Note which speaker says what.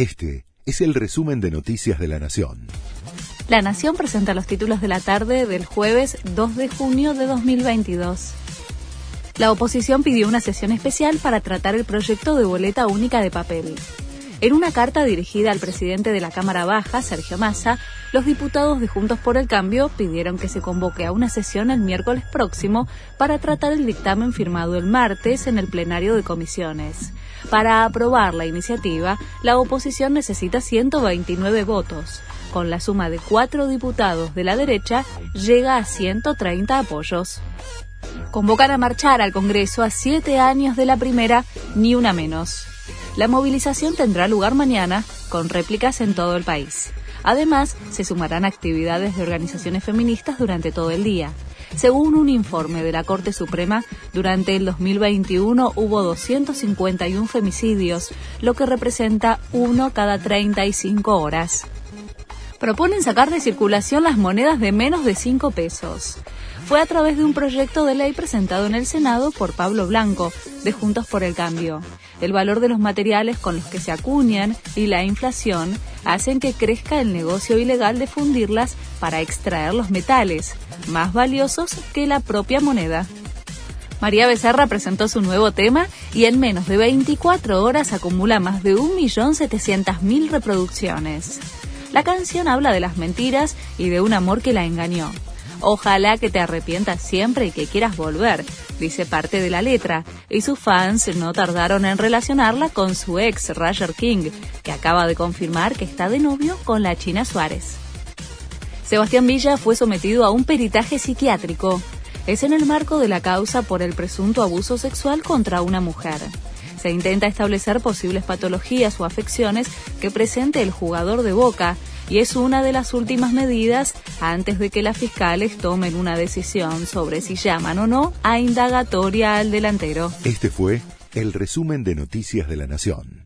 Speaker 1: Este es el resumen de Noticias de la Nación.
Speaker 2: La Nación presenta los títulos de la tarde del jueves 2 de junio de 2022. La oposición pidió una sesión especial para tratar el proyecto de boleta única de papel. En una carta dirigida al presidente de la Cámara Baja, Sergio Massa, los diputados de Juntos por el Cambio pidieron que se convoque a una sesión el miércoles próximo para tratar el dictamen firmado el martes en el plenario de comisiones. Para aprobar la iniciativa, la oposición necesita 129 votos. Con la suma de cuatro diputados de la derecha, llega a 130 apoyos. Convocan a marchar al Congreso a siete años de la primera, ni una menos. La movilización tendrá lugar mañana, con réplicas en todo el país. Además, se sumarán actividades de organizaciones feministas durante todo el día. Según un informe de la Corte Suprema, durante el 2021 hubo 251 femicidios, lo que representa uno cada 35 horas. Proponen sacar de circulación las monedas de menos de 5 pesos fue a través de un proyecto de ley presentado en el Senado por Pablo Blanco, de Juntos por el Cambio. El valor de los materiales con los que se acuñan y la inflación hacen que crezca el negocio ilegal de fundirlas para extraer los metales, más valiosos que la propia moneda. María Becerra presentó su nuevo tema y en menos de 24 horas acumula más de 1.700.000 reproducciones. La canción habla de las mentiras y de un amor que la engañó. Ojalá que te arrepientas siempre y que quieras volver, dice parte de la letra, y sus fans no tardaron en relacionarla con su ex, Roger King, que acaba de confirmar que está de novio con la China Suárez. Sebastián Villa fue sometido a un peritaje psiquiátrico. Es en el marco de la causa por el presunto abuso sexual contra una mujer. Se intenta establecer posibles patologías o afecciones que presente el jugador de Boca y es una de las últimas medidas antes de que las fiscales tomen una decisión sobre si llaman o no a indagatoria al delantero.
Speaker 1: Este fue el resumen de Noticias de la Nación.